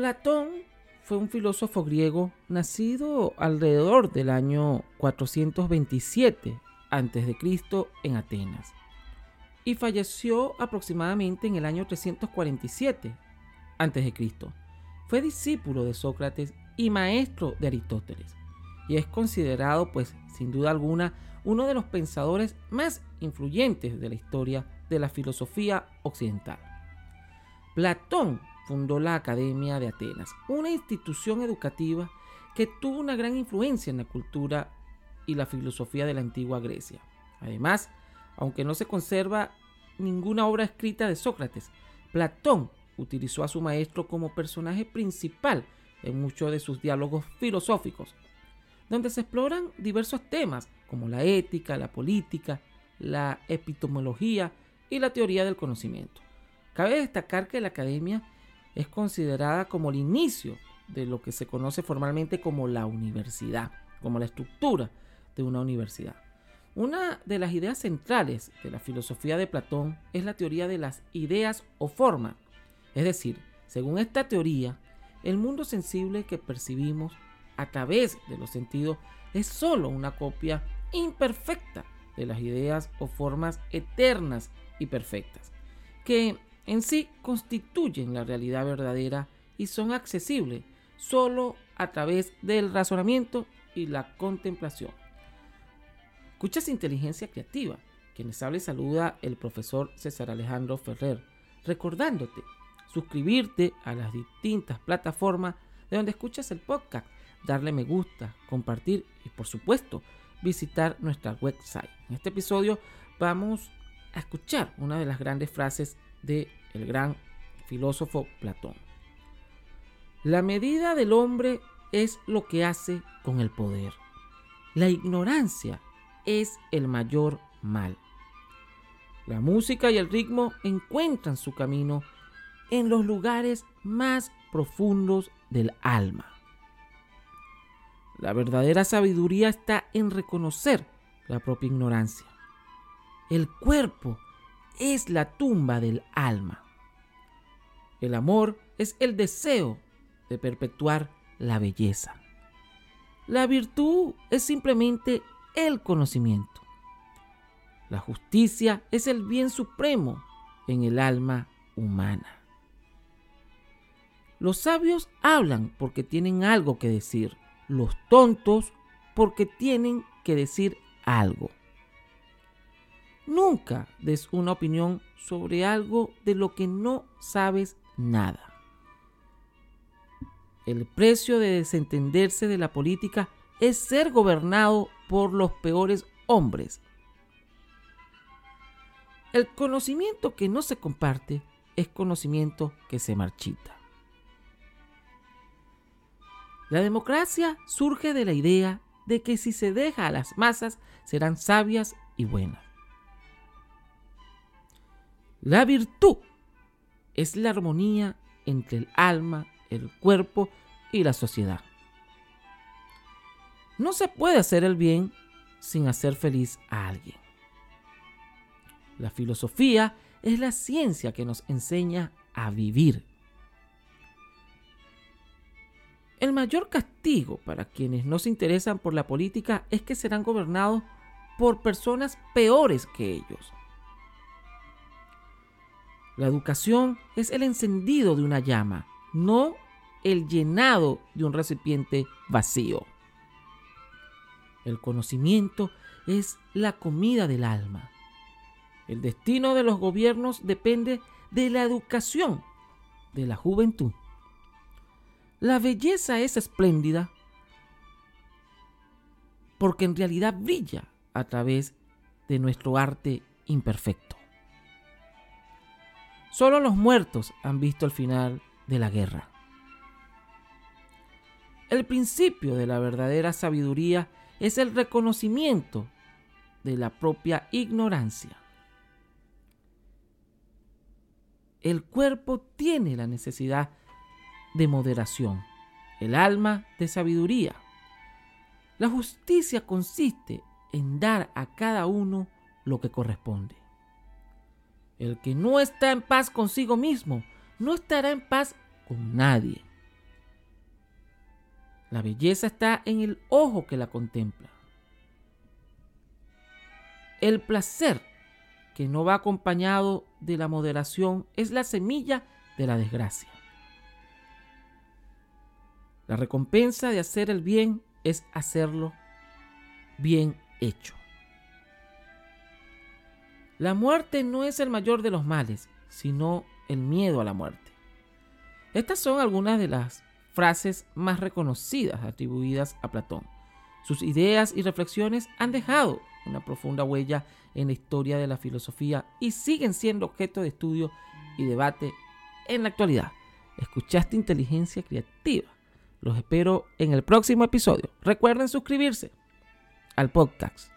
Platón fue un filósofo griego nacido alrededor del año 427 a.C. en Atenas y falleció aproximadamente en el año 347 a.C. Fue discípulo de Sócrates y maestro de Aristóteles y es considerado pues sin duda alguna uno de los pensadores más influyentes de la historia de la filosofía occidental. Platón fundó la Academia de Atenas, una institución educativa que tuvo una gran influencia en la cultura y la filosofía de la antigua Grecia. Además, aunque no se conserva ninguna obra escrita de Sócrates, Platón utilizó a su maestro como personaje principal en muchos de sus diálogos filosóficos, donde se exploran diversos temas como la ética, la política, la epistemología y la teoría del conocimiento. Cabe destacar que la academia es considerada como el inicio de lo que se conoce formalmente como la universidad, como la estructura de una universidad. Una de las ideas centrales de la filosofía de Platón es la teoría de las ideas o formas. Es decir, según esta teoría, el mundo sensible que percibimos a través de los sentidos es sólo una copia imperfecta de las ideas o formas eternas y perfectas, que en sí constituyen la realidad verdadera y son accesibles solo a través del razonamiento y la contemplación. Escuchas Inteligencia Creativa, quienes habla y saluda el profesor César Alejandro Ferrer, recordándote suscribirte a las distintas plataformas de donde escuchas el podcast, darle me gusta, compartir y por supuesto visitar nuestra website. En este episodio vamos a escuchar una de las grandes frases de el gran filósofo Platón. La medida del hombre es lo que hace con el poder. La ignorancia es el mayor mal. La música y el ritmo encuentran su camino en los lugares más profundos del alma. La verdadera sabiduría está en reconocer la propia ignorancia. El cuerpo es la tumba del alma. El amor es el deseo de perpetuar la belleza. La virtud es simplemente el conocimiento. La justicia es el bien supremo en el alma humana. Los sabios hablan porque tienen algo que decir. Los tontos porque tienen que decir algo. Nunca des una opinión sobre algo de lo que no sabes nada. El precio de desentenderse de la política es ser gobernado por los peores hombres. El conocimiento que no se comparte es conocimiento que se marchita. La democracia surge de la idea de que si se deja a las masas serán sabias y buenas. La virtud es la armonía entre el alma, el cuerpo y la sociedad. No se puede hacer el bien sin hacer feliz a alguien. La filosofía es la ciencia que nos enseña a vivir. El mayor castigo para quienes no se interesan por la política es que serán gobernados por personas peores que ellos. La educación es el encendido de una llama, no el llenado de un recipiente vacío. El conocimiento es la comida del alma. El destino de los gobiernos depende de la educación de la juventud. La belleza es espléndida porque en realidad brilla a través de nuestro arte imperfecto. Solo los muertos han visto el final de la guerra. El principio de la verdadera sabiduría es el reconocimiento de la propia ignorancia. El cuerpo tiene la necesidad de moderación, el alma de sabiduría. La justicia consiste en dar a cada uno lo que corresponde. El que no está en paz consigo mismo, no estará en paz con nadie. La belleza está en el ojo que la contempla. El placer que no va acompañado de la moderación es la semilla de la desgracia. La recompensa de hacer el bien es hacerlo bien hecho. La muerte no es el mayor de los males, sino el miedo a la muerte. Estas son algunas de las frases más reconocidas atribuidas a Platón. Sus ideas y reflexiones han dejado una profunda huella en la historia de la filosofía y siguen siendo objeto de estudio y debate en la actualidad. Escuchaste inteligencia creativa. Los espero en el próximo episodio. Recuerden suscribirse al podcast.